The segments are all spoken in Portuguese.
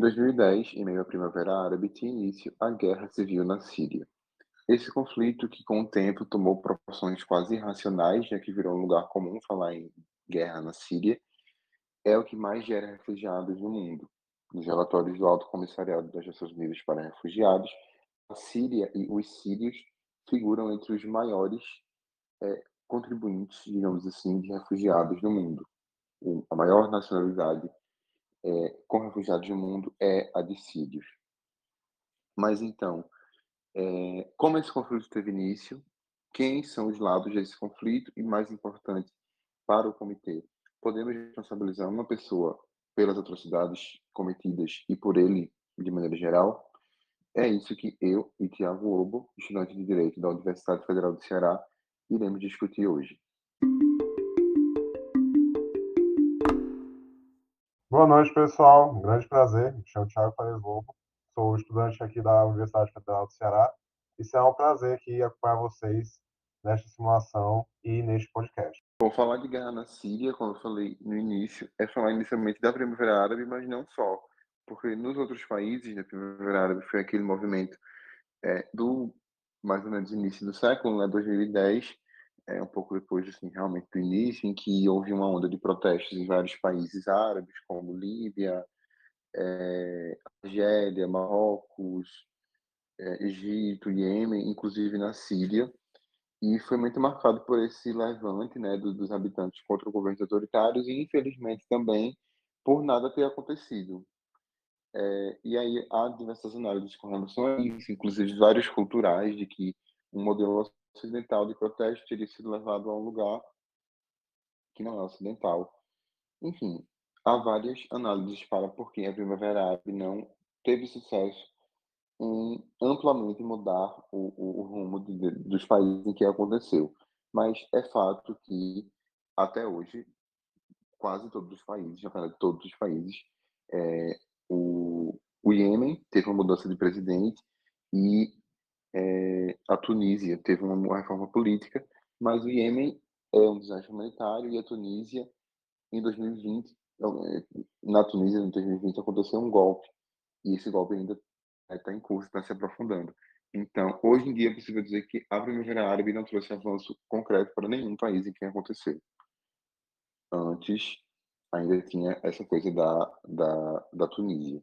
Em 2010, em meio à Primavera Árabe, tinha início a Guerra Civil na Síria. Esse conflito, que com o tempo tomou proporções quase irracionais, já que virou um lugar comum falar em guerra na Síria, é o que mais gera refugiados no mundo. Nos relatórios do Alto Comissariado das Nações Unidas para Refugiados, a Síria e os sírios figuram entre os maiores é, contribuintes, digamos assim, de refugiados no mundo. A maior nacionalidade é, com refugiados no mundo é a de sírios. Mas então, é, como esse conflito teve início, quem são os lados desse conflito e, mais importante, para o comitê, podemos responsabilizar uma pessoa pelas atrocidades cometidas e por ele de maneira geral? É isso que eu e Tiago Obo, estudante de Direito da Universidade Federal do Ceará, iremos discutir hoje. Boa noite, pessoal. Um grande prazer. Me chamo Thiago Paes Lobo. Sou estudante aqui da Universidade Federal do Ceará. E será um prazer aqui acompanhar vocês nesta simulação e neste podcast. Vou falar de guerra na Síria, como eu falei no início, é falar inicialmente da Primavera Árabe, mas não só. Porque nos outros países da Primavera Árabe foi aquele movimento é, do mais ou menos início do século, né, 2010, é, um pouco depois assim, realmente do início, em que houve uma onda de protestos em vários países árabes, como Líbia, é, Argélia, Marrocos, é, Egito, Iêmen, inclusive na Síria, e foi muito marcado por esse levante né, do, dos habitantes contra governos autoritários e, infelizmente, também por nada ter acontecido. É, e aí há diversas análises com relação a isso, inclusive vários culturais, de que um modelo ocidental de protesto teria sido levado a um lugar que não é ocidental. Enfim, há várias análises para por que a Primavera Árabe não teve sucesso em amplamente mudar o, o, o rumo de, dos países em que aconteceu. Mas é fato que, até hoje, quase todos os países, na verdade, todos os países, é, o, o Iêmen teve uma mudança de presidente e é, a Tunísia teve uma reforma política, mas o Iêmen é um desastre humanitário e a Tunísia, em 2020, é, na Tunísia, em 2020, aconteceu um golpe. E esse golpe ainda está em curso, está se aprofundando. Então, hoje em dia, é possível dizer que a Primavera Árabe não trouxe avanço concreto para nenhum país em que aconteceu. Antes, ainda tinha essa coisa da, da, da Tunísia.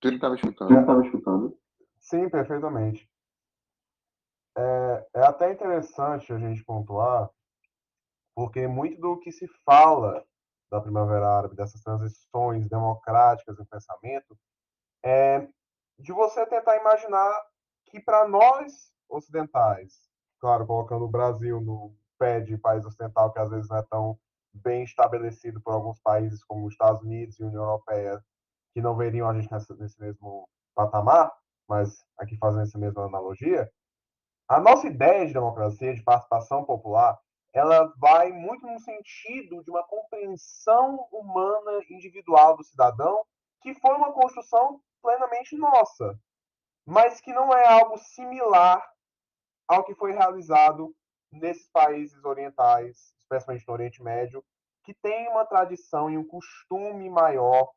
Tu estava escutando? estava escutando? Sim, perfeitamente. É, é até interessante a gente pontuar, porque muito do que se fala da Primavera Árabe, dessas transições democráticas em pensamento, é de você tentar imaginar que para nós ocidentais, claro, colocando o Brasil no pé de país ocidental que às vezes não é tão bem estabelecido por alguns países como os Estados Unidos e União Europeia, que não veriam a gente nesse mesmo patamar, mas aqui fazendo essa mesma analogia, a nossa ideia de democracia, de participação popular, ela vai muito no sentido de uma compreensão humana individual do cidadão, que foi uma construção plenamente nossa, mas que não é algo similar ao que foi realizado nesses países orientais, especialmente no Oriente Médio, que tem uma tradição e um costume maior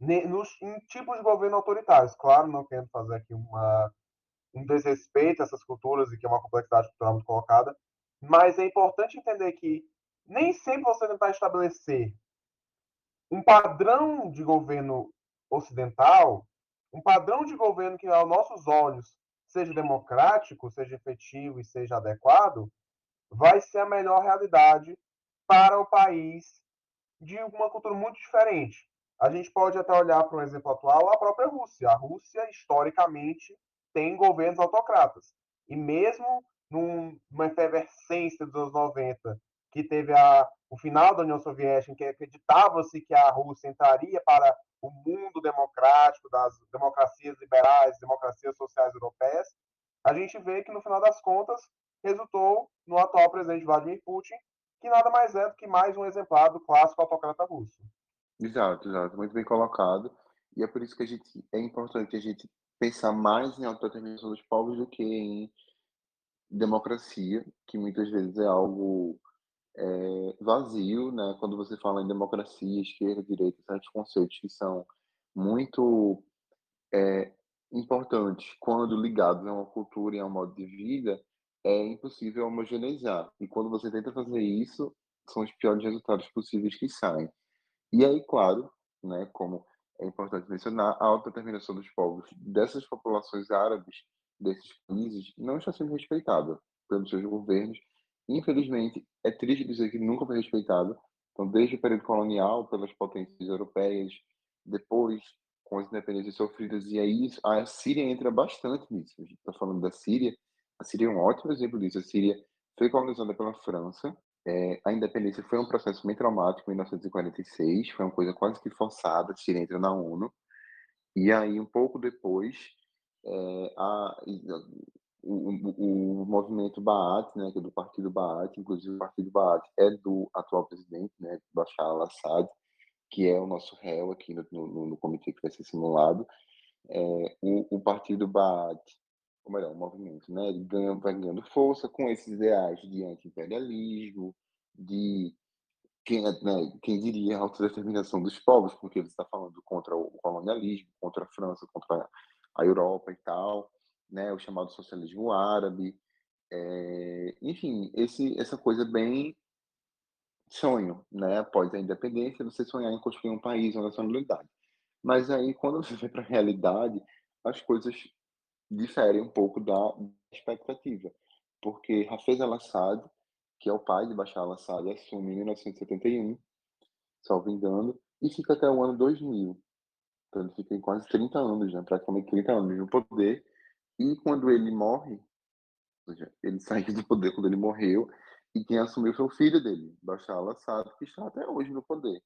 nos, em tipos de governo autoritários. Claro, não quero fazer aqui uma, um desrespeito a essas culturas e que é uma complexidade cultural muito colocada, mas é importante entender que nem sempre você tentar estabelecer um padrão de governo ocidental, um padrão de governo que, aos nossos olhos, seja democrático, seja efetivo e seja adequado, vai ser a melhor realidade para o país de uma cultura muito diferente. A gente pode até olhar para um exemplo atual, a própria Rússia. A Rússia, historicamente, tem governos autocratas. E mesmo numa efervescência dos anos 90, que teve a, o final da União Soviética, em que acreditava-se que a Rússia entraria para o mundo democrático, das democracias liberais, democracias sociais europeias, a gente vê que, no final das contas, resultou no atual presidente Vladimir Putin, que nada mais é do que mais um exemplar do clássico autocrata russo. Exato, exato. Muito bem colocado. E é por isso que a gente, é importante a gente pensar mais em autodeterminação dos povos do que em democracia, que muitas vezes é algo é, vazio, né? Quando você fala em democracia, esquerda, direita, certos conceitos que são muito é, importantes quando ligados a uma cultura e a um modo de vida, é impossível homogeneizar. E quando você tenta fazer isso, são os piores resultados possíveis que saem. E aí, claro, né, como é importante mencionar, a autodeterminação dos povos dessas populações árabes, desses países, não está sendo respeitada pelos seus governos. Infelizmente, é triste dizer que nunca foi respeitada. Então, desde o período colonial, pelas potências europeias, depois com as independências sofridas, e aí a Síria entra bastante nisso. A gente está falando da Síria, a Síria é um ótimo exemplo disso. A Síria foi colonizada pela França, é, a independência foi um processo bem traumático em 1946, foi uma coisa quase que forçada, Síria entra na ONU, e aí um pouco depois, é, a, o, o, o, movimento Baath, né, que é do partido Baath, inclusive o partido Baath é do atual presidente, né, Bashar al-Assad, que é o nosso réu aqui no, no, no comitê que vai ser simulado. É, o, o partido Baath ou melhor, o movimento, né, ele ganha, vai ganhando força com esses ideais de anti-imperialismo, de quem, né, quem diria a autodeterminação dos povos, porque ele está falando contra o colonialismo, contra a França, contra a Europa e tal, né, o chamado socialismo árabe, é, enfim, esse, essa coisa bem sonho, né, após a independência, você sonhar em construir um país, uma nacionalidade. Mas aí, quando você vai para a realidade, as coisas difere um pouco da expectativa, porque Hafez al-Assad, que é o pai de Bashar al-Assad, assume em 1971, salvo engano, e fica até o ano 2000. Então ele fica em quase 30 anos, né? praticamente 30 anos no poder, e quando ele morre, seja, ele saiu do poder quando ele morreu, e quem assumiu foi o filho dele, Bashar al-Assad, que está até hoje no poder.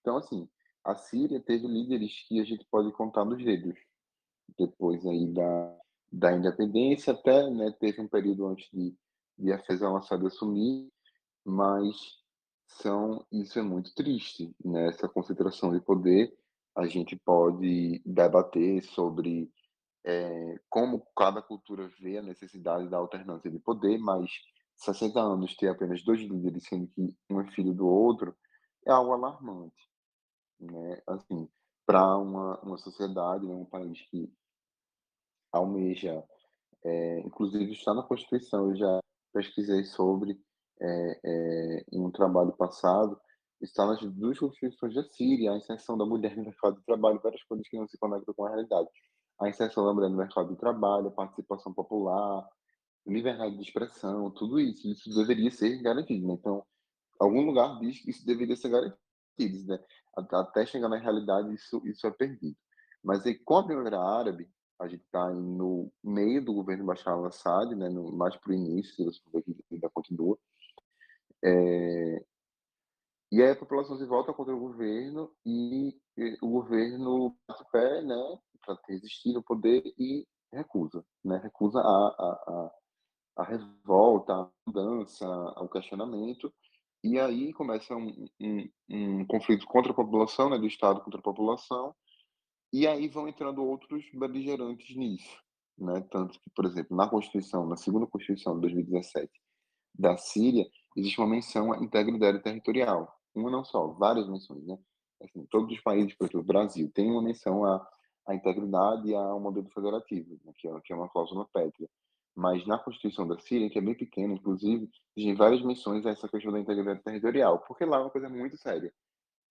Então, assim, a Síria teve líderes que a gente pode contar nos dedos, depois aí da, da independência, até né, teve um período antes de, de a Fezão Assad assumir, mas são, isso é muito triste, né? essa concentração de poder. A gente pode debater sobre é, como cada cultura vê a necessidade da alternância de poder, mas 60 anos ter apenas dois líderes, sendo que um é filho do outro, é algo alarmante. Né? Assim, para uma, uma sociedade, né, um país que almeja, é, inclusive está na Constituição, eu já pesquisei sobre é, é, em um trabalho passado, está nas duas constituições da Síria, a inserção da mulher no mercado de trabalho, várias coisas que não se conectam com a realidade. A inserção da mulher no mercado de trabalho, a participação popular, liberdade de expressão, tudo isso, isso deveria ser garantido. Né? Então, algum lugar diz que isso deveria ser garantido, né? Até chegar na realidade, isso, isso é perdido. Mas aí, com a Primavera Árabe, a gente está no meio do governo Bashar al-Assad, né, mais para o início, se você ver que ainda continua. É, e aí a população se volta contra o governo e, e o governo bate pé, né, para resistir no poder e recusa, né, recusa a, a, a, a revolta, a mudança, o questionamento. E aí começa um, um, um conflito contra a população, né, do Estado contra a população, e aí vão entrando outros beligerantes nisso, né? Tanto que, por exemplo, na Constituição, na segunda Constituição de 2017 da Síria, existe uma menção à integridade territorial. Uma não só, várias menções, né? Assim, todos os países, por exemplo, o Brasil, tem uma menção à, à integridade e ao modelo federativo, né? que, é, que é uma cláusula pétrea. Mas na Constituição da Síria, que é bem pequena, inclusive, existem várias menções a essa questão da integridade territorial, porque lá é uma coisa muito séria,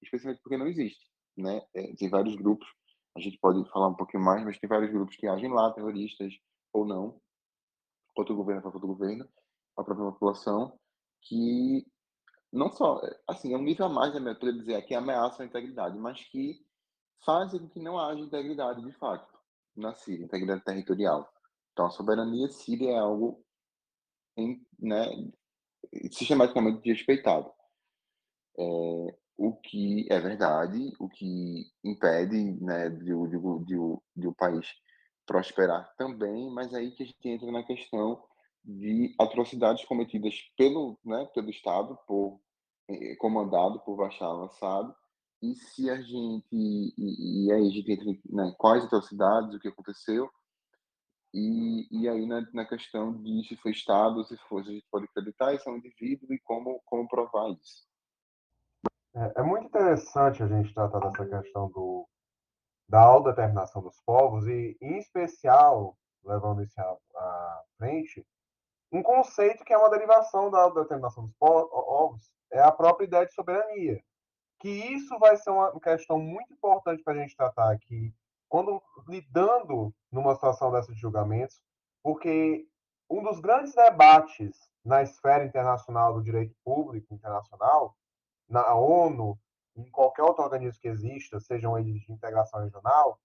especialmente porque não existe, né? É, tem vários grupos a gente pode falar um pouquinho mais, mas tem vários grupos que agem lá, terroristas ou não, contra o governo, contra o governo, a própria população, que não só, assim, é um nível a mais, né, para dizer que ameaçam a integridade, mas que fazem com que não haja integridade de fato na Síria, integridade territorial. Então, a soberania síria é algo em, né, sistematicamente desrespeitado. É, o que é verdade, o que impede né, de, de, de, de o país prosperar também, mas aí que a gente entra na questão de atrocidades cometidas pelo, né, pelo Estado, por, eh, comandado por Bashar al-Assad, e se a gente, e, e aí a gente entra né, quais atrocidades, o que aconteceu, E, e aí na, na questão de se foi Estado, se for, a gente pode acreditar isso é um indivíduo e como, como provar isso. É, é muito interessante a gente tratar dessa questão do, da autodeterminação dos povos e, em especial, levando isso à, à frente, um conceito que é uma derivação da autodeterminação dos povos é a própria ideia de soberania. Que isso vai ser uma questão muito importante para a gente tratar aqui, quando lidando numa situação dessa de julgamentos, porque um dos grandes debates na esfera internacional do direito público internacional, na ONU, em qualquer outro organismo que exista, sejam eles de integração regional,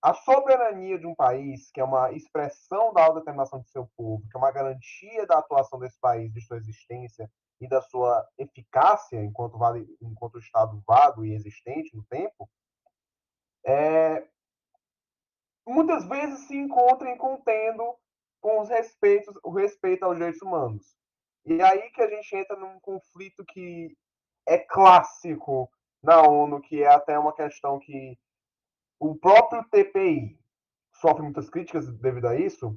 a soberania de um país, que é uma expressão da autodeterminação do seu povo, que é uma garantia da atuação desse país, de sua existência e da sua eficácia enquanto, vale, enquanto Estado vago e existente no tempo, é, muitas vezes se encontra em contendo com os respeitos, o respeito aos direitos humanos. E é aí que a gente entra num conflito que é clássico na ONU, que é até uma questão que o próprio TPI sofre muitas críticas devido a isso.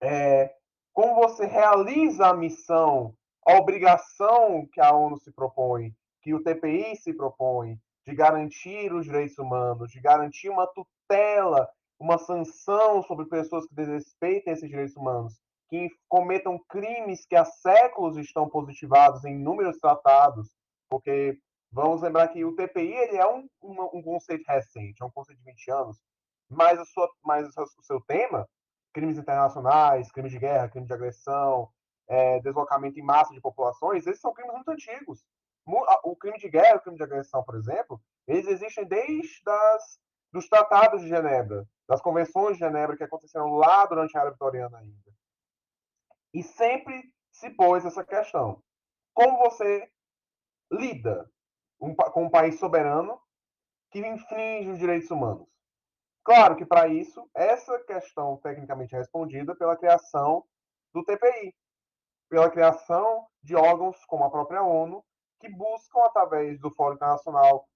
É, como você realiza a missão, a obrigação que a ONU se propõe, que o TPI se propõe, de garantir os direitos humanos, de garantir uma tutela uma sanção sobre pessoas que desrespeitem esses direitos humanos, que cometam crimes que há séculos estão positivados em inúmeros tratados, porque vamos lembrar que o TPI ele é um, um, um conceito recente, é um conceito de 20 anos, mas, a sua, mas o seu tema, crimes internacionais, crimes de guerra, crime de agressão, é, deslocamento em massa de populações, esses são crimes muito antigos. O crime de guerra, o crime de agressão, por exemplo, eles existem desde as, dos tratados de Genebra, das convenções de Genebra que aconteceram lá durante a era vitoriana ainda. E sempre se pôs essa questão. Como você lida com um país soberano que infringe os direitos humanos? Claro que para isso, essa questão tecnicamente é respondida pela criação do TPI, pela criação de órgãos como a própria ONU, que buscam, através do Fórum Internacional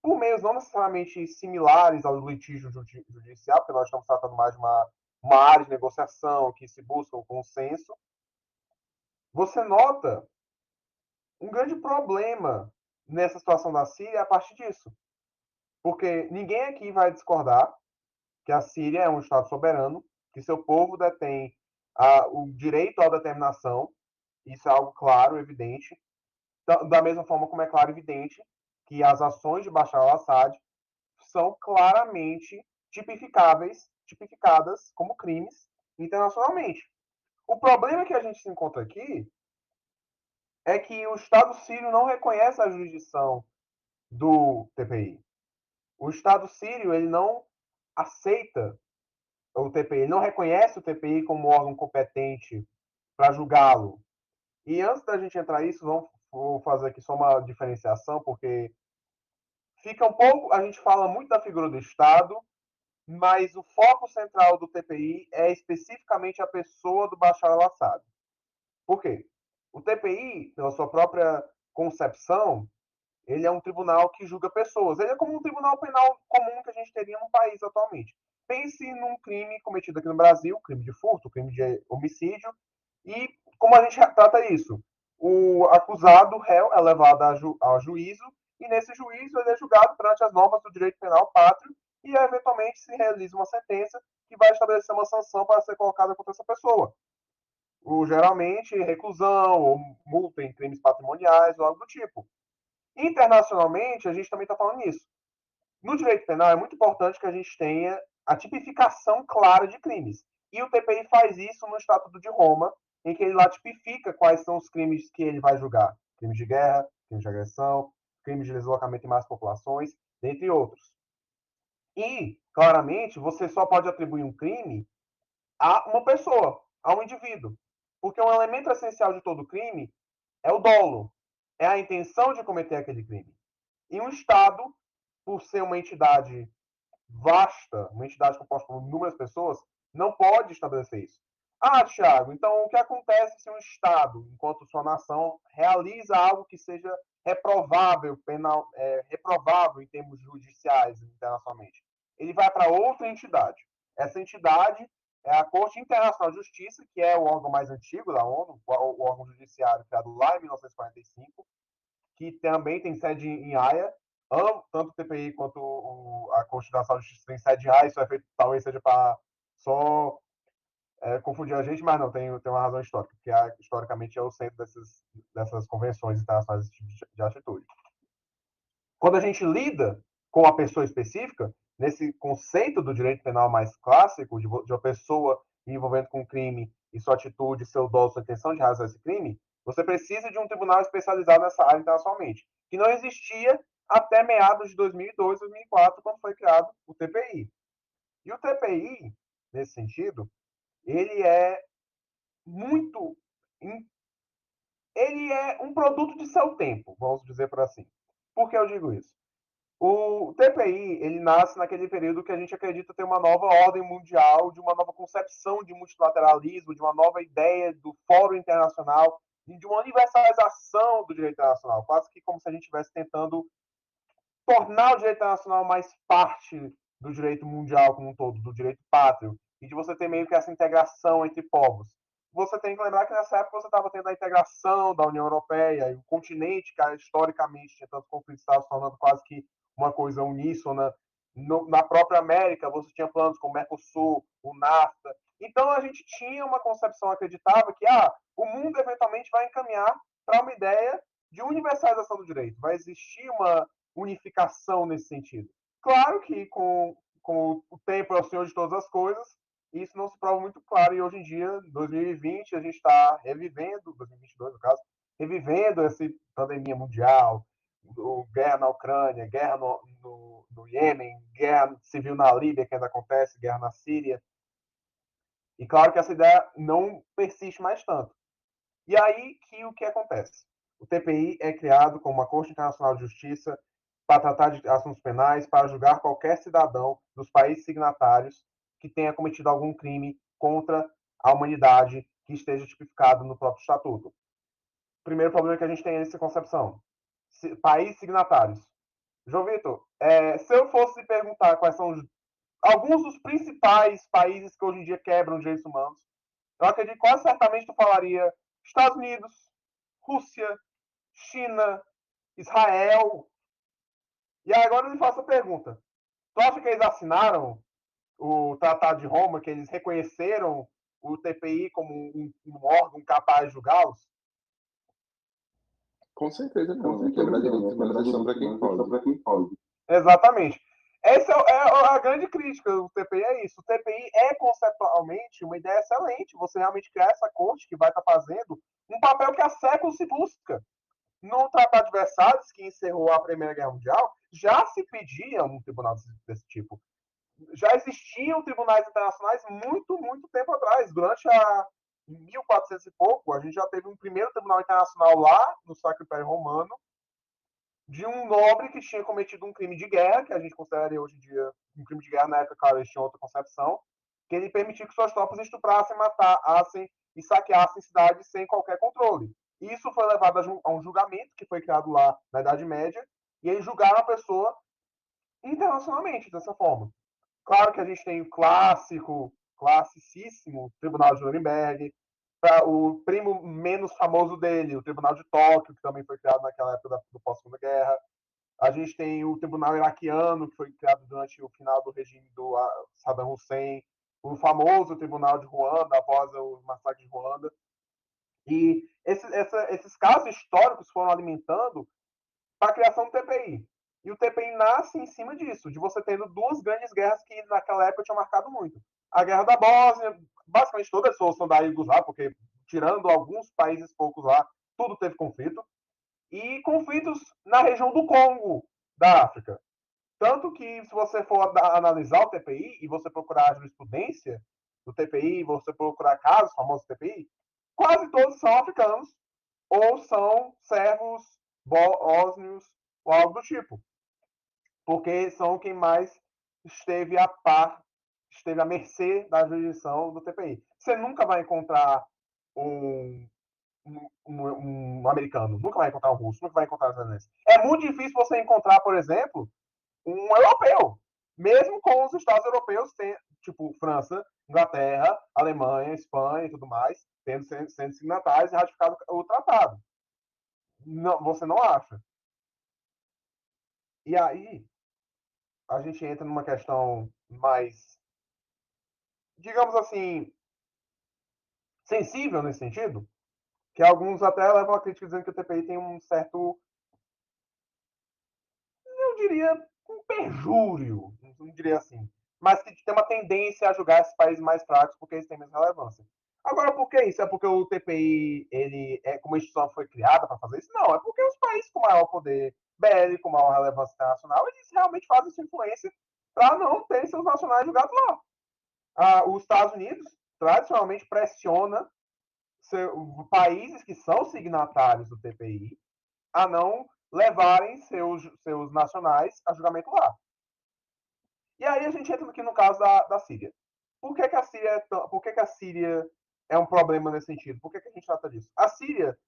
por meios não necessariamente similares ao litígio judicial, porque nós estamos tratando mais de uma, uma área de negociação que se busca o um consenso, você nota um grande problema nessa situação da Síria a partir disso. Porque ninguém aqui vai discordar que a Síria é um Estado soberano, que seu povo detém a, o direito à determinação, isso é algo claro, evidente, da mesma forma como é claro e evidente que as ações de Bashar al-Assad são claramente tipificáveis, tipificadas como crimes internacionalmente. O problema que a gente se encontra aqui é que o Estado sírio não reconhece a jurisdição do TPI. O Estado sírio ele não aceita o TPI, ele não reconhece o TPI como órgão competente para julgá-lo. E antes da gente entrar nisso, vamos vou fazer aqui só uma diferenciação, porque fica um pouco. A gente fala muito da figura do Estado, mas o foco central do TPI é especificamente a pessoa do Bashar al-Assad. Por quê? O TPI, pela sua própria concepção, ele é um tribunal que julga pessoas. Ele é como um tribunal penal comum que a gente teria no país atualmente. Pense num crime cometido aqui no Brasil, crime de furto, crime de homicídio, e como a gente trata isso? o acusado, o réu, é levado a, ju juízo e nesse juízo ele é julgado perante as normas do direito penal pátrio e eventualmente se realiza uma sentença que vai estabelecer uma sanção para ser colocada contra essa pessoa. O, geralmente reclusão ou multa em crimes patrimoniais ou algo do tipo. Internacionalmente, a gente também está falando nisso. No direito penal é muito importante que a gente tenha a tipificação clara de crimes. E o TPI faz isso no Estatuto de Roma, em que ele lá tipifica quais são os crimes que ele vai julgar. Crimes de guerra, crimes de agressão, crimes de deslocamento em mais populações, dentre outros. E, claramente, você só pode atribuir um crime a uma pessoa, a um indivíduo. Porque um elemento essencial de todo crime é o dolo, é a intenção de cometer aquele crime. E um Estado, por ser uma entidade vasta, uma entidade composta por inúmeras pessoas, não pode estabelecer isso. Ah, Thiago, então o que acontece se um Estado, enquanto sua nação, realiza algo que seja reprovável, penal, é, reprovável em termos judiciais internacionalmente? Ele vai para outra entidade. Essa entidade é a Corte Internacional de Justiça, que é o órgão mais antigo da ONU, o órgão judiciário criado lá em 1945, que também tem sede em Haia. Tanto o TPI quanto a Corte Internacional de Justiça tem sede em Haia. Isso é feito, talvez seja para só é, confundir a gente, mas não, tem, tem uma razão histórica, porque historicamente é o centro dessas, dessas convenções internacionais de, de atitude. Quando a gente lida com a pessoa específica, nesse conceito do direito penal mais clássico, de, de uma pessoa envolvendo com crime e sua atitude, seu dolo, sua intenção de realizar esse crime, você precisa de um tribunal especializado nessa área internacionalmente, que não existia até meados de 2002, 2004, quando foi criado o TPI. E o TPI, nesse sentido, ele é muito. Ele é um produto de seu tempo, vamos dizer por assim. Por que eu digo isso? O TPI, ele nasce naquele período que a gente acredita ter uma nova ordem mundial, de uma nova concepção de multilateralismo, de uma nova ideia do fórum internacional, de uma universalização do direito internacional, quase que como se a gente estivesse tentando tornar o direito internacional mais parte do direito mundial como um todo, do direito pátrio, e de você ter meio que essa integração entre povos. Você tem que lembrar que nessa época você estava tendo a integração da União Europeia e o continente, que historicamente tinha tantos conflitos, estava se tornando quase que uma coisa uníssona. No, na própria América, você tinha planos como o Mercosul, o NAFTA. Então, a gente tinha uma concepção, acreditava que ah, o mundo eventualmente vai encaminhar para uma ideia de universalização do direito. Vai existir uma unificação nesse sentido. Claro que com, com o tempo é o senhor de todas as coisas, isso não se prova muito claro. E hoje em dia, 2020, a gente está revivendo, 2022 no caso, revivendo essa pandemia mundial, guerra na Ucrânia, guerra no, no, no Iêmen, guerra civil na Líbia, que ainda acontece, guerra na Síria. E claro que essa ideia não persiste mais tanto. E aí que o que acontece? O TPI é criado como uma Corte Internacional de Justiça para tratar de assuntos penais, para julgar qualquer cidadão dos países signatários que tenha cometido algum crime contra a humanidade que esteja tipificado no próprio estatuto. O primeiro problema que a gente tem é essa concepção. Países signatários. João Vitor, é, se eu fosse perguntar quais são os, alguns dos principais países que hoje em dia quebram os direitos humanos, eu acredito que quase certamente tu falaria Estados Unidos, Rússia, China, Israel. E agora eu lhe faço a pergunta. Tu acha que eles assinaram o Tratado de Roma, que eles reconheceram o TPI como um, um órgão capaz de julgá-los? Com certeza não. Né? Quebrar direitos humanos é para quem pode. quem pode. Exatamente. Essa é, é a grande crítica do TPI, é isso. O TPI é conceptualmente uma ideia excelente. Você realmente criar essa corte que vai estar fazendo um papel que há séculos se busca. No Tratado de Versalhes, que encerrou a Primeira Guerra Mundial, já se pedia um tribunal desse tipo já existiam tribunais internacionais muito, muito tempo atrás. Durante a 1400 e pouco, a gente já teve um primeiro tribunal internacional lá no Sacro Império Romano, de um nobre que tinha cometido um crime de guerra, que a gente consideraria hoje em dia um crime de guerra, na época, claro, eles tinham outra concepção, que ele permitiu que suas tropas estuprassem, matassem e saqueassem cidades sem qualquer controle. Isso foi levado a um julgamento que foi criado lá na Idade Média, e eles julgaram a pessoa internacionalmente dessa forma. Claro que a gente tem o clássico, classicíssimo Tribunal de Nuremberg, o primo menos famoso dele, o Tribunal de Tóquio, que também foi criado naquela época do pós-segunda guerra. A gente tem o Tribunal Iraquiano, que foi criado durante o final do regime do Saddam Hussein, o famoso Tribunal de Ruanda, após o massacre de Ruanda. E essa, esses casos históricos foram alimentando para a criação do TPI. E o TPI nasce em cima disso, de você tendo duas grandes guerras que naquela época tinham marcado muito. A Guerra da Bósnia, basicamente toda a solução da Iugoslávia, porque tirando alguns países poucos lá, tudo teve conflito. E conflitos na região do Congo, da África. Tanto que, se você for analisar o TPI e você procurar a jurisprudência do TPI, você procurar casos famosos do TPI, quase todos são africanos ou são servos bósnios ou algo do tipo porque são quem mais esteve a par, esteve à mercê da jurisdição do TPI. Você nunca vai encontrar um, um, um, um americano, nunca vai encontrar um russo, nunca vai encontrar um israelense. É muito difícil você encontrar, por exemplo, um europeu. Mesmo com os Estados europeus, tipo França, Inglaterra, Alemanha, Espanha e tudo mais, tendo sendo signatários e ratificado o tratado. Não, você não acha? E aí a gente entra numa questão mais, digamos assim, sensível nesse sentido, que alguns até levam a crítica dizendo que o TPI tem um certo, eu diria, um perjúrio, não diria assim, mas que tem uma tendência a julgar esses países mais fracos porque eles têm menos relevância. Agora, por que isso? É porque o TPI, ele é como instituição foi criada para fazer isso? Não, é porque os países com maior poder bélico, maior relevância internacional, eles realmente fazem essa influência para não ter seus nacionais julgados lá. Ah, os Estados Unidos tradicionalmente pressiona países que são signatários do TPI a não levarem seus, seus nacionais a julgamento lá. E aí a gente entra aqui no caso da, da Síria. Por que, que a Síria é tão, por que, que a Síria é um problema nesse sentido? Por que, que a gente trata disso? A Síria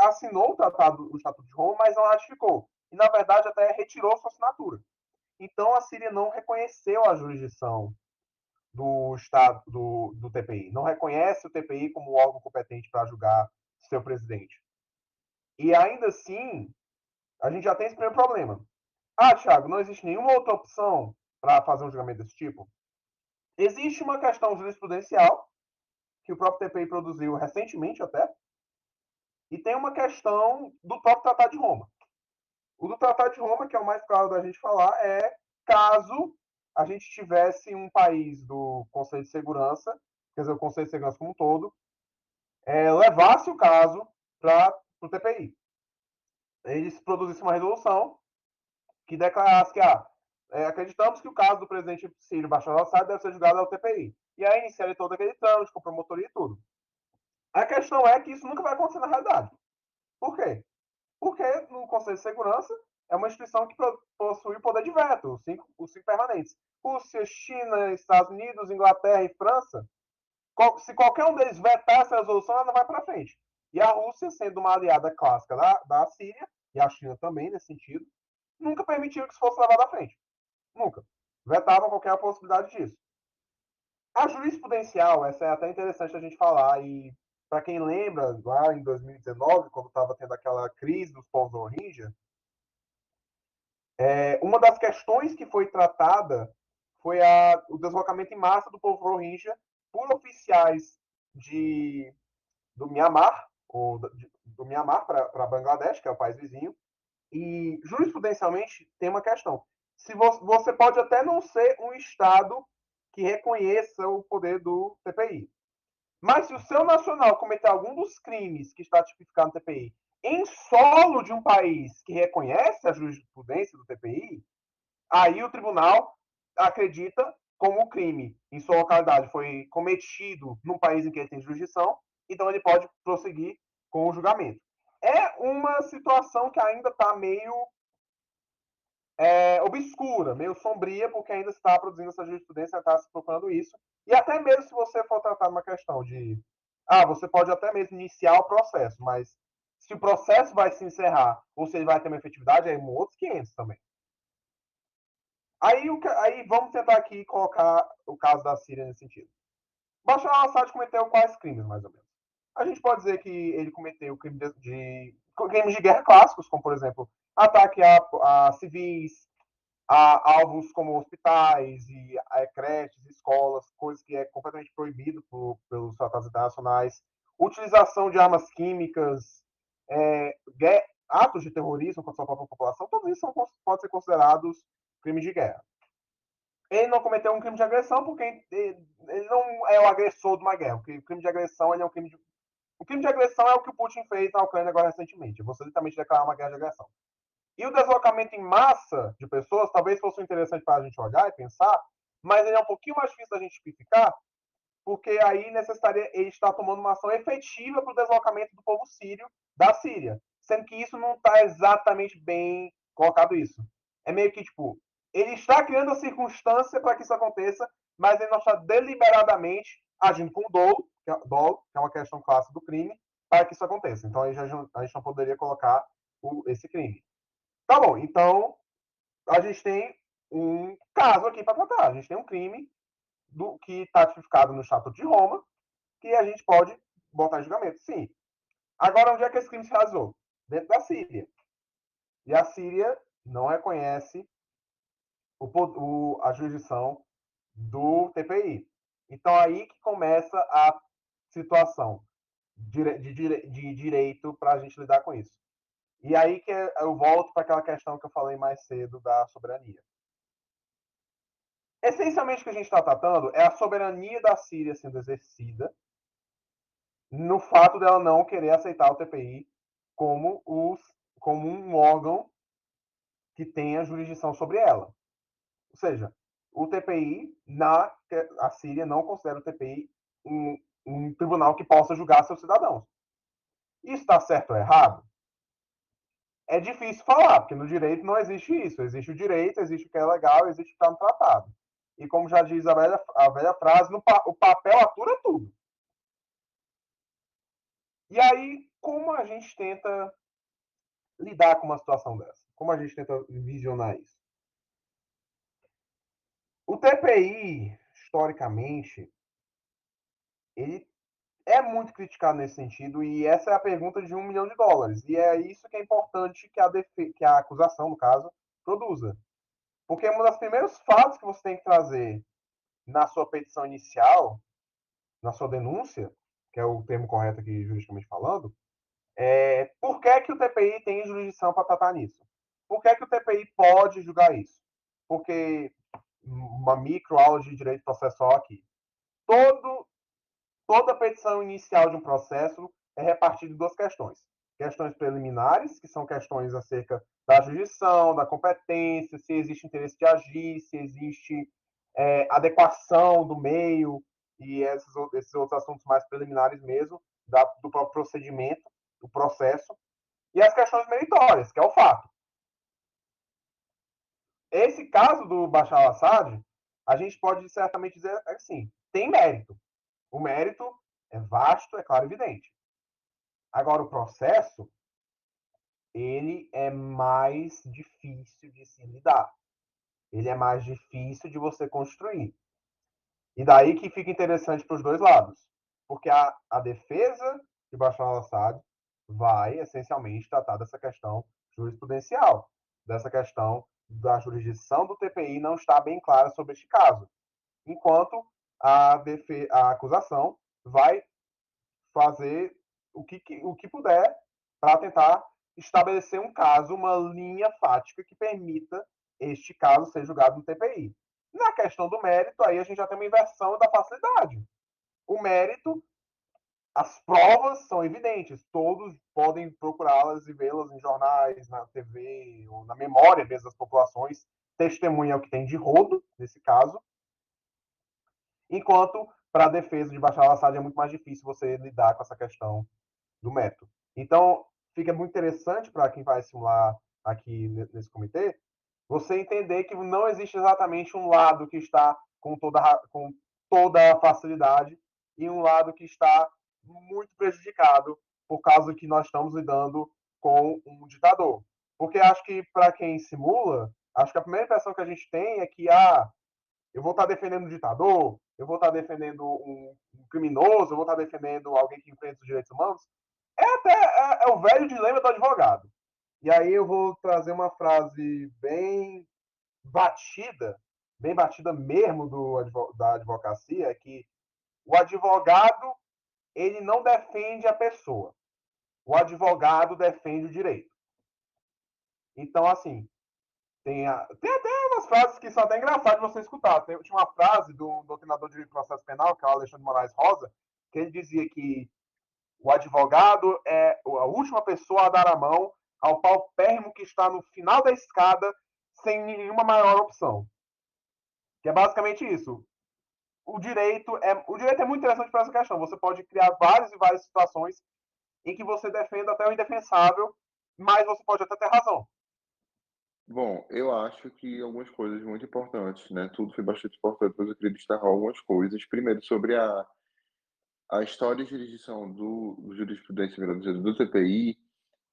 assinou o tratado, o Estatuto de Roma, mas não ratificou. E na verdade até retirou sua assinatura. Então a Síria não reconheceu a jurisdição do Estado do, do TPI, não reconhece o TPI como órgão competente para julgar seu presidente. E ainda assim, a gente já tem esse primeiro problema. Ah, Thiago, não existe nenhuma outra opção para fazer um julgamento desse tipo? Existe uma questão jurisprudencial que o próprio TPI produziu recentemente até, e tem uma questão do próprio Tratado de Roma. O do Tratado de Roma, que é o mais claro da gente falar, é caso a gente tivesse um país do Conselho de Segurança, quer dizer, o Conselho de Segurança como um todo, é, levasse o caso para o TPI. Eles produzissem uma resolução que declarasse que ah, é, acreditamos que o caso do presidente Sírio Bashar al-Assad deve ser julgado ao TPI. E aí iniciaria todo aquele trâmite com promotoria e tudo. A questão é que isso nunca vai acontecer na realidade. Por quê? Porque no Conselho de Segurança é uma instituição que possui poder de veto, os cinco, os cinco permanentes. Rússia, China, Estados Unidos, Inglaterra e França. Se qualquer um deles vetar essa resolução, ela não vai para frente. E a Rússia, sendo uma aliada clássica da, da Síria, e a China também, nesse sentido, nunca permitiu que isso fosse levado à frente. Nunca. Vetavam qualquer possibilidade disso. A jurisprudencial, essa é até interessante a gente falar, e para quem lembra, lá em 2019, quando estava tendo aquela crise dos povos Rohingya, é, uma das questões que foi tratada foi a, o deslocamento em massa do povo Rohingya por oficiais de, do Myanmar, ou do, do Myanmar para Bangladesh, que é o país vizinho, e jurisprudencialmente tem uma questão. Se você, você pode até não ser um Estado que reconheça o poder do TPI. Mas se o seu nacional cometer algum dos crimes que está tipificado no TPI em solo de um país que reconhece a jurisprudência do TPI, aí o tribunal acredita como o crime em sua localidade foi cometido num país em que ele tem jurisdição, então ele pode prosseguir com o julgamento. É uma situação que ainda está meio é, obscura, meio sombria, porque ainda está produzindo essa jurisprudência, está se procurando isso. E até mesmo se você for tratar uma questão de. Ah, você pode até mesmo iniciar o processo, mas se o processo vai se encerrar ou se ele vai ter uma efetividade, aí outros 500 também. Aí, aí vamos tentar aqui colocar o caso da Síria nesse sentido. Bashar al-Assad cometeu quais crimes, mais ou menos? A gente pode dizer que ele cometeu crime de, de, crimes de guerra clássicos, como, por exemplo, ataque a, a civis, a alvos como hospitais e a creches, escolas, coisas que é completamente proibido por, pelos tratados internacionais, utilização de armas químicas, é, atos de terrorismo contra a própria população, todos isso são, podem ser considerados crimes de guerra. Ele não cometeu um crime de agressão porque ele não é o agressor de uma guerra. O crime de agressão é um crime de... O crime de agressão é o que o Putin fez na Ucrânia agora recentemente. Você literalmente declarar uma guerra de agressão. E o deslocamento em massa de pessoas talvez fosse interessante para a gente olhar e pensar, mas ele é um pouquinho mais difícil da gente tipificar, porque aí necessitaria ele estar tomando uma ação efetiva para o deslocamento do povo sírio da Síria, sendo que isso não está exatamente bem colocado isso. É meio que tipo, ele está criando a circunstância para que isso aconteça, mas ele não está deliberadamente agindo com dolo, que é, dolo, que é uma questão clássica do crime, para que isso aconteça. Então aí já, a gente não poderia colocar o, esse crime. Tá bom, então a gente tem um caso aqui para tratar. A gente tem um crime do que está tipificado no Estatuto de Roma, que a gente pode botar em julgamento. Sim. Agora, onde é que esse crime se realizou? Dentro da Síria. E a Síria não reconhece o, o, a jurisdição do TPI. Então, aí que começa a situação de, de, de direito para a gente lidar com isso. E aí que eu volto para aquela questão que eu falei mais cedo da soberania. Essencialmente, o que a gente está tratando é a soberania da Síria sendo exercida no fato dela não querer aceitar o TPI como, os, como um órgão que tenha jurisdição sobre ela. Ou seja, o TPI, na, a Síria não considera o TPI um, um tribunal que possa julgar seus cidadãos. Isso está certo ou errado? É difícil falar, porque no direito não existe isso. Existe o direito, existe o que é legal, existe o que está no tratado. E como já diz a velha, a velha frase, no, o papel atura tudo. E aí, como a gente tenta lidar com uma situação dessa? Como a gente tenta visionar isso? O TPI, historicamente, ele é muito criticado nesse sentido e essa é a pergunta de um milhão de dólares. E é isso que é importante que a, que a acusação, no caso, produza. Porque um dos primeiros fatos que você tem que trazer na sua petição inicial, na sua denúncia, que é o termo correto aqui juridicamente falando, é por que, que o TPI tem jurisdição para tratar nisso? Por que, que o TPI pode julgar isso? Porque uma micro aula de direito processual aqui. Todo, toda petição inicial de um processo é repartida em duas questões. Questões preliminares, que são questões acerca da jurisdição, da competência, se existe interesse de agir, se existe é, adequação do meio e esses, esses outros assuntos mais preliminares mesmo, da, do próprio procedimento, do processo. E as questões meritórias, que é o fato. Esse caso do Bashar al-Assad, a gente pode certamente dizer assim, tem mérito. O mérito é vasto, é claro, evidente. Agora, o processo, ele é mais difícil de se lidar. Ele é mais difícil de você construir. E daí que fica interessante para os dois lados. Porque a, a defesa de Bashar al-Assad vai, essencialmente, tratar dessa questão jurisprudencial, dessa questão da jurisdição do TPI não está bem clara sobre este caso. Enquanto a, a acusação vai fazer o que, o que puder para tentar estabelecer um caso, uma linha fática que permita este caso ser julgado no TPI. Na questão do mérito, aí a gente já tem uma inversão da facilidade. O mérito, as provas são evidentes, todos podem procurá-las e vê-las em jornais, na TV, ou na memória mesmo das populações. Testemunha é o que tem de rodo, nesse caso. Enquanto, para a defesa de Bashar al-Assad, é muito mais difícil você lidar com essa questão do método. Então, fica muito interessante para quem vai simular aqui nesse comitê, você entender que não existe exatamente um lado que está com toda, com toda a facilidade e um lado que está muito prejudicado por causa que nós estamos lidando com um ditador. Porque acho que para quem simula, acho que a primeira impressão que a gente tem é que ah, eu vou estar defendendo um ditador, eu vou estar defendendo um, criminoso, eu vou estar defendendo alguém que enfrenta os direitos humanos. É até é, é o velho dilema do advogado. E aí eu vou trazer uma frase bem batida, bem batida mesmo do, da advocacia, é que o advogado ele não defende a pessoa. O advogado defende o direito. Então, assim, tem, a, tem até umas frases que são até engraçadas de você escutar. Tem, tinha uma frase do doutrinador de processo penal, que é o Alexandre Moraes Rosa, que ele dizia que o advogado é a última pessoa a dar a mão ao paupérrimo que está no final da escada sem nenhuma maior opção. Que é basicamente isso o direito é o direito é muito interessante para essa questão. Você pode criar várias e várias situações em que você defenda até o indefensável, mas você pode até ter razão. Bom, eu acho que algumas coisas muito importantes, né? Tudo foi bastante importante, mas eu queria destacar algumas coisas. Primeiro, sobre a, a história de jurisdição do, do jurisprudência do TPI,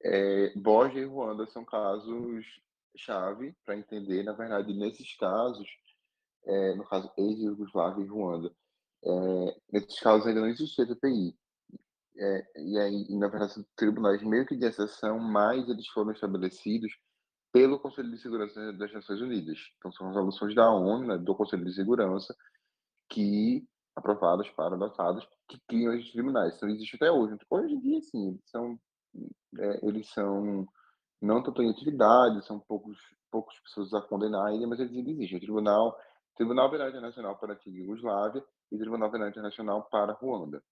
é, e Ruanda são casos chave para entender, na verdade, nesses casos, é, no caso, ex-Yugoslávia e Ruanda. É, nesses casos ainda não existia TPI. É, e aí, na verdade, tribunais meio que de exceção, mas eles foram estabelecidos pelo Conselho de Segurança das Nações Unidas. Então, são resoluções da ONU, né, do Conselho de Segurança, que aprovadas para adotadas, que criam esses tribunais. Então, existe até hoje. Hoje em dia, sim, são, é, eles são não estão em atividade, são poucos, poucas pessoas a condenar ainda, mas eles existem. O Tribunal, Tribunal Penal Internacional para a antiga Yugoslávia e Tribunal Penal Internacional para Ruanda.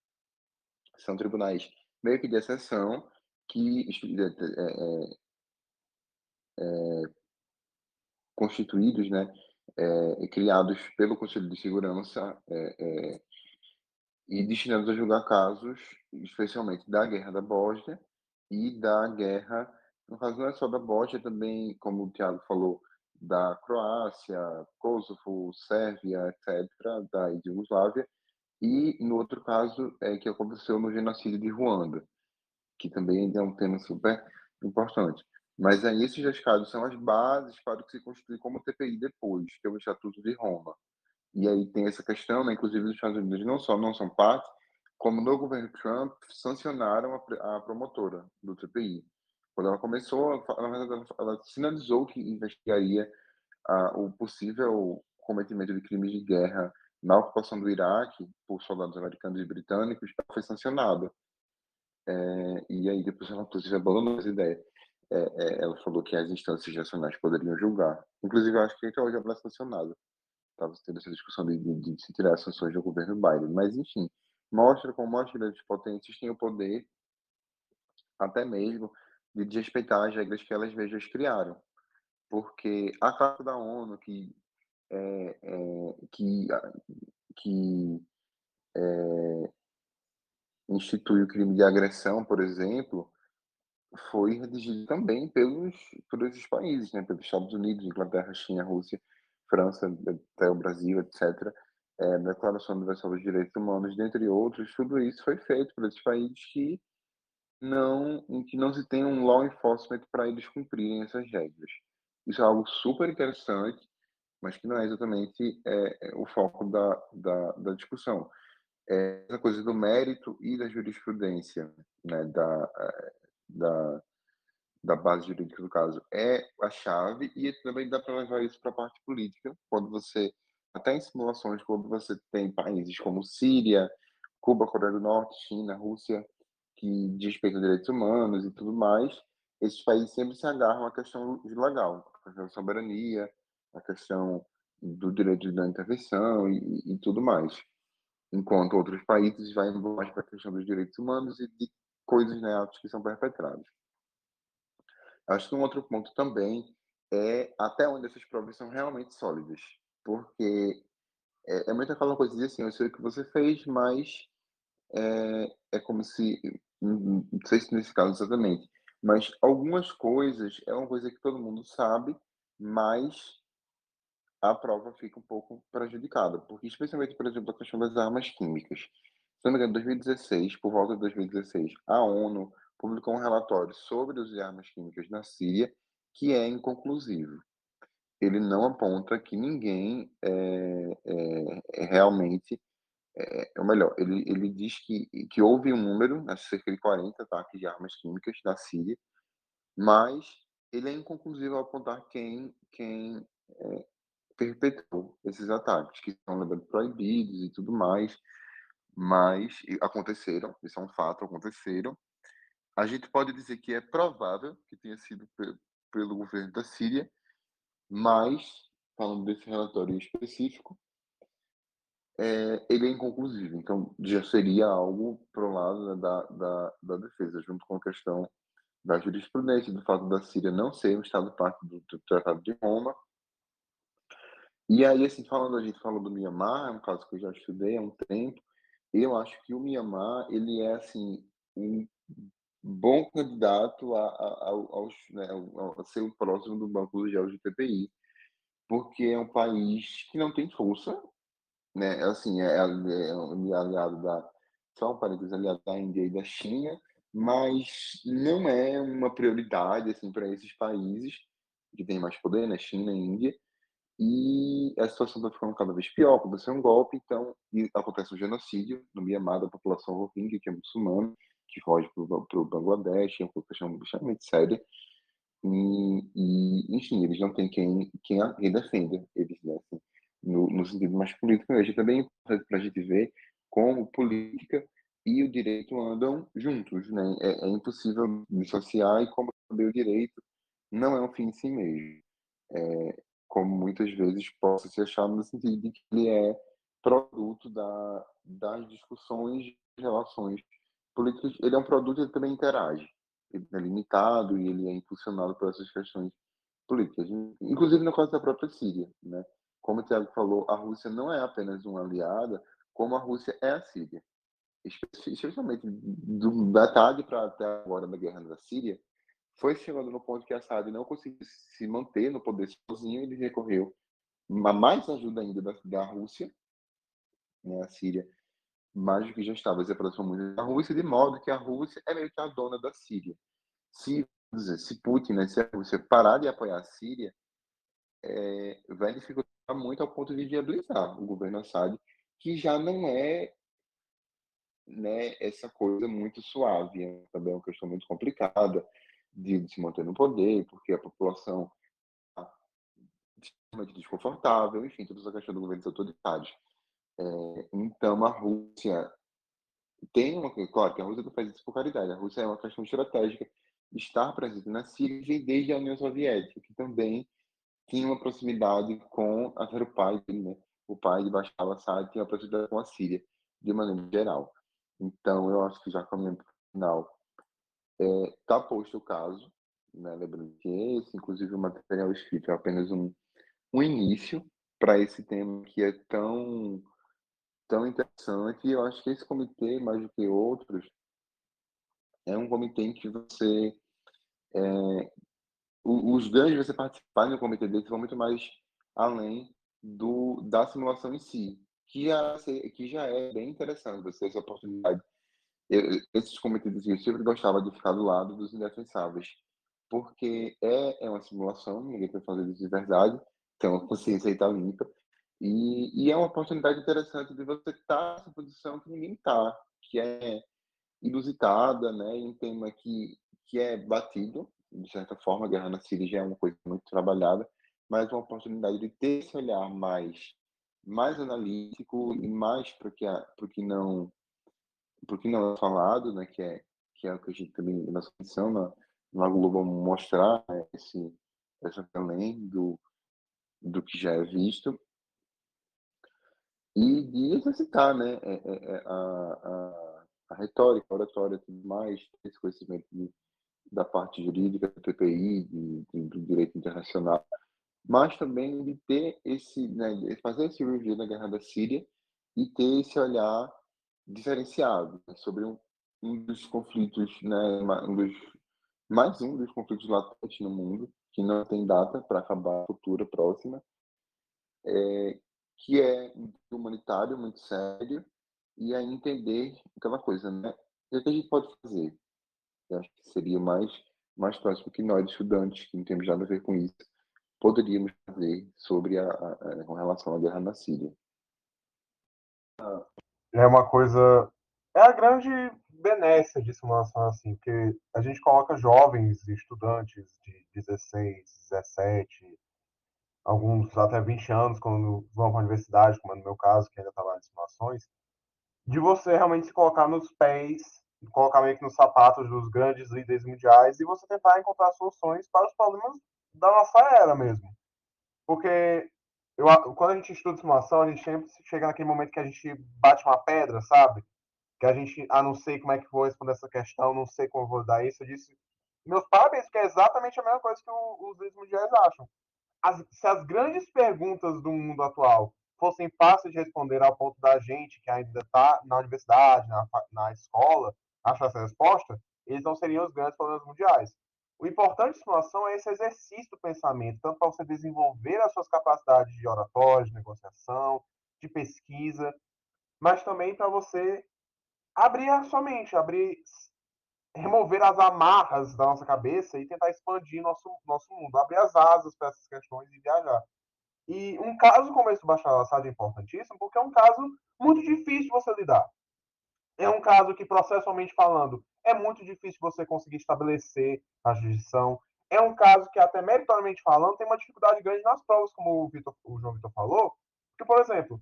São tribunais meio que de exceção que é, é, é, constituídos, né, é, criados pelo Conselho de Segurança é, é, e destinados a julgar casos, especialmente da Guerra da Bósnia e da Guerra, no caso não é só da Bósnia, também, como o Tiago falou, da Croácia, Kosovo, Sérvia, etc., da Yugoslávia, e no outro caso é que aconteceu no genocídio de Ruanda, que também é um tema super importante. Mas aí esses dois casos são as bases para o que se constitui como TPI depois, que é o Estatuto de Roma. E aí tem essa questão, né, inclusive os Estados Unidos não só não são parte, como no governo Trump sancionaram a, a promotora do TPI. Quando ela começou, verdade, ela sinalizou que investigaria o possível cometimento de crimes de guerra na ocupação do Iraque por soldados americanos e britânicos, ela foi sancionada. É, e aí depois ela, inclusive, abandonou essa ideia é, é, ela falou que as instâncias nacionais poderiam julgar. Inclusive, eu acho que até hoje ela é sancionada. Estava tendo essa discussão de, de, de, se tirar as sanções do governo Biden. Mas, enfim, mostra como as grandes potências têm o poder, até mesmo, de desrespeitar as regras que elas mesmas criaram. Porque a Carta da ONU, que, é, é, que, que é, institui o crime de agressão, por exemplo, foi redigido também pelos, esses países, né? pelos Estados Unidos, Inglaterra, China, Rússia, França, até o Brasil, etc. É, Declaração Universal dos Direitos Humanos, dentre outros, tudo isso foi feito por esses países que não, que não se tem um law enforcement para eles cumprirem essas regras. Isso é algo super interessante, mas que não é exatamente é, é o foco da, da, da discussão. É essa coisa do mérito e da jurisprudência, né, da, é, da, da base jurídica do caso é a chave e também dá para levar isso para a parte política, quando você, até em simulações, quando você tem países como Síria, Cuba, Coreia do Norte, China, Rússia, que desrespeitam direitos humanos e tudo mais, esses países sempre se agarram à questão legal, a questão da soberania, a questão do direito de intervenção e, e tudo mais. Enquanto outros países vão mais para a questão dos direitos humanos e de coisas, né, atos que são perpetrados. Acho que um outro ponto também é até onde essas provas são realmente sólidas, porque é, é muito aquela coisa de assim, eu sei o que você fez, mas é, é como se, não sei se nesse caso exatamente, mas algumas coisas é uma coisa que todo mundo sabe, mas a prova fica um pouco prejudicada, porque especialmente, por exemplo, a questão das armas químicas. Se não me engano, em 2016, por volta de 2016, a ONU publicou um relatório sobre os armas químicas na Síria que é inconclusivo. Ele não aponta que ninguém é, é, é realmente, é, ou melhor, ele, ele diz que, que houve um número, né, cerca de 40 ataques de armas químicas na Síria, mas ele é inconclusivo ao apontar quem, quem é, perpetrou esses ataques, que são lembrando proibidos e tudo mais mas aconteceram, isso é um fato, aconteceram. A gente pode dizer que é provável que tenha sido pelo governo da Síria, mas, falando desse relatório específico, é, ele é inconclusivo. Então, já seria algo para o lado da, da, da defesa, junto com a questão da jurisprudência, do fato da Síria não ser um Estado parte do, do Tratado de Roma. E aí, assim, falando, a gente falou do Mianmar, é um caso que eu já estudei há um tempo, eu acho que o Mianmar, ele é, assim, um bom candidato a, a, aos, né, a ser o próximo do Banco do GPI, porque é um país que não tem força, né? Assim, é, é, é aliado da, só um parênteses, aliado da Índia e da China, mas não é uma prioridade, assim, para esses países que têm mais poder, né? China e Índia, E a situação está ficando cada vez pior, aconteceu um golpe, então acontece um genocídio no Myanmar da população Rohingya, que é muçulmana, que foge para o Bangladesh, é uma questão extremamente séria. E, e, enfim, eles não têm quem, quem, quem defenda eles, né? Assim, no, no, sentido mais político mesmo. Também é importante para a gente ver como política e o direito andam juntos, né? É, é impossível dissociar e como o direito não é um fim em si mesmo. É, como muitas vezes possa se achar no sentido de que ele é produto da, das discussões, relações Ele é um produto e também interage. Ele é limitado e ele é impulsionado por essas questões políticas. Inclusive no caso da própria Síria, né? Como o Tiago falou, a Rússia não é apenas uma aliada, como a Rússia é a Síria. Especialmente do metade para até agora da guerra da Síria, foi chegando no ponto que Assad não conseguiu se manter no poder sozinho, ele recorreu a mais ajuda ainda da, da Rússia, né, a Síria, mais do que já estava se aproximou muito da Rússia, de modo que a Rússia é meio que a dona da Síria. Se, se Putin, né, se a Rússia parar de apoiar a Síria, é, vai dificultar muito ao ponto de viabilizar o governo Assad, que já não é né, essa coisa muito suave, é também uma questão muito complicada de, de se manter no poder, porque a população está extremamente desconfortável, enfim, toda essa questão do governo autoritário. É, então, a Rússia tem uma claro que a Rússia não faz isso por caridade, a Rússia é uma questão estratégica estar presente na Síria desde a União Soviética, que também tinha uma proximidade com o pai dele, né? O pai de Bashar al-Assad tinha uma proximidade com a Síria, de maneira geral. Então, eu acho que já caminhando para o final, Está é, posto o caso, né? lembrando que esse, inclusive, o material escrito é apenas um, um início para esse tema que é tão, tão interessante. E eu acho que esse comitê, mais do que outros, é um comitê em que você. É, os ganhos de você participar no comitê desse vão muito mais além do, da simulação em si, que já, que já é bem interessante você essa oportunidade eu, esses comitês eu sempre gostava de ficar do lado dos indefensáveis, porque é, é uma simulação, ninguém vai fazer isso de verdade, tem uma consciência aí tá limpa, e, e é uma oportunidade interessante de você estar nessa posição que ninguém está, que é inusitada, né, um tema que, que é batido, de certa forma, a guerra na Síria já é uma coisa muito trabalhada, mas uma oportunidade de ter esse olhar mais mais analítico e mais para que, que não porque não é falado, né, que é que é o que a gente também na missão na, na Globo mostrar né, esse essa além do do que já é visto e de exercitar, né, é, é, é, a, a, a retórica, a oratória, tudo mais, esse conhecimento de, da parte jurídica do PPI, de, de, do direito internacional, mas também de ter esse, né, fazer esse review da guerra da Síria e ter esse olhar diferenciado né, sobre um, um, dos conflitos, né, um dos, mais um dos conflitos latentes no mundo, que não tem data para acabar futura próxima, é, que é humanitário, muito sério, e aí entender aquela coisa, né? O que a gente pode fazer? Eu acho que seria mais, mais próximo que nós, estudantes, que não temos nada a ver com isso, poderíamos fazer sobre a, a, com relação à guerra na Síria é uma coisa. É a grande benécia de simulação assim, porque a gente coloca jovens estudantes de 16, 17, alguns até 20 anos, quando vão para a universidade, como é no meu caso, que ainda trabalha em simulações, de você realmente se colocar nos pés, colocar meio que nos sapatos dos grandes líderes mundiais e você tentar encontrar soluções para os problemas da nossa era mesmo. Porque eu, quando a gente estuda simulação, a gente sempre chega naquele momento que a gente bate uma pedra, sabe? Que a gente, ah, não sei como é que vou responder essa questão, não sei como vou dar isso. Eu disse, meus parabéns, porque é exatamente a mesma coisa que o, os líderes mundiais acham. As, se as grandes perguntas do mundo atual fossem fáceis de responder ao ponto da gente que ainda está na universidade, na, na escola, achar essa resposta, eles não seriam os grandes problemas mundiais. O importante de simulação é esse exercício do pensamento, tanto para você desenvolver as suas capacidades de oratória, de negociação, de pesquisa, mas também para você abrir a sua mente, abrir, remover as amarras da nossa cabeça e tentar expandir nosso, nosso mundo, abrir as asas para essas questões e viajar. E um caso como esse do Assad é importantíssimo porque é um caso muito difícil de você lidar. É um caso que, processualmente falando, é muito difícil você conseguir estabelecer a jurisdição. É um caso que, até meritoriamente falando, tem uma dificuldade grande nas provas, como o, Victor, o João Vitor falou. Porque, por exemplo,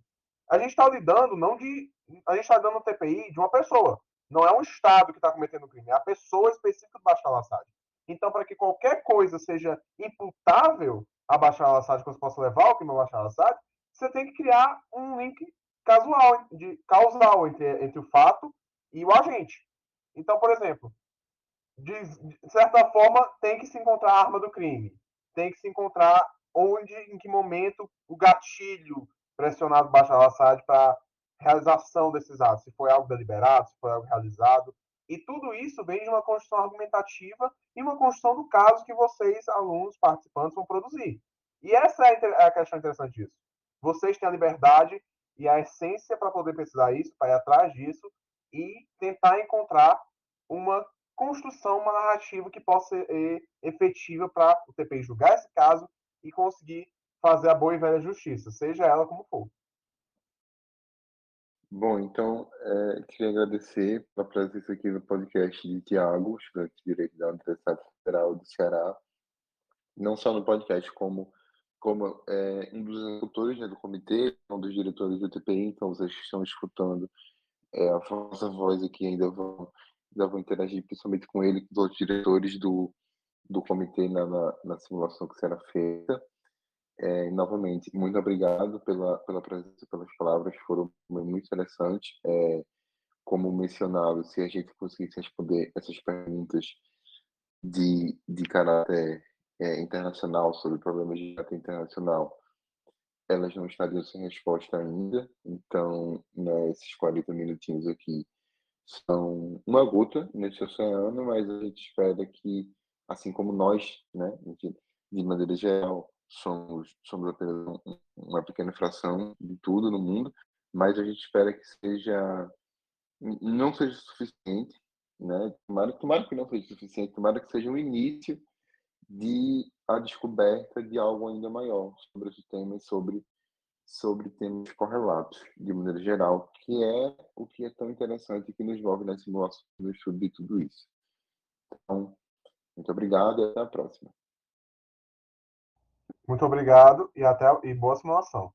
a gente está lidando não de. A gente está dando um TPI de uma pessoa. Não é um Estado que está cometendo crime, é a pessoa específica do Bashar al-Assad. Então, para que qualquer coisa seja imputável a Bashar al-Assad, que você possa levar ao crime a Bashar al-Assad, você tem que criar um link casual, de, causal entre, entre o fato e o agente. Então, por exemplo, de, de certa forma, tem que se encontrar a arma do crime. Tem que se encontrar onde, em que momento, o gatilho pressionado Bashar al-Assad para realização desses atos, se foi algo deliberado, se foi algo realizado. E tudo isso vem de uma construção argumentativa e uma construção do caso que vocês, alunos, participantes, vão produzir. E essa é a questão interessante disso. Vocês têm a liberdade e a essência para poder pesquisar isso, para ir atrás disso e tentar encontrar uma construção, uma narrativa que possa ser efetiva para o TPI julgar esse caso e conseguir fazer a boa e velha justiça, seja ela como for. Bom, então, é, queria agradecer a presença aqui no podcast de Tiago, estudante de Direito da Universidade Federal do Ceará, não só no podcast, como, como é, um dos executores né, do comitê, um dos diretores do TPI, então vocês estão escutando é, a vossa voz aqui, ainda vão, ainda vão interagir principalmente com ele, com os outros diretores do, do comitê na, na, na simulação que será feita. É, novamente, muito obrigado pela, pela presença, pelas palavras, foram muito interessantes. É, como mencionado, se a gente conseguisse responder essas perguntas de, de caráter é, internacional, sobre problemas de caráter internacional, elas não estariam sem resposta ainda. Então, né, esses 40 minutinhos aqui são uma gota nesse oceano, mas a gente espera que, assim como nós, né, de, maneira geral, somos, somos apenas uma pequena fração de tudo no mundo, mas a gente espera que seja não seja suficiente, né? Tomara, tomara que não seja suficiente, tomara que seja um início de a descoberta de algo ainda maior sobre esse tema e sobre sobre temas correlatos de maneira geral, que é o que é tão interessante que nos envolve na simulação no estudo de tudo isso. Então, muito obrigado e até a próxima. Muito obrigado e até e boa simulação.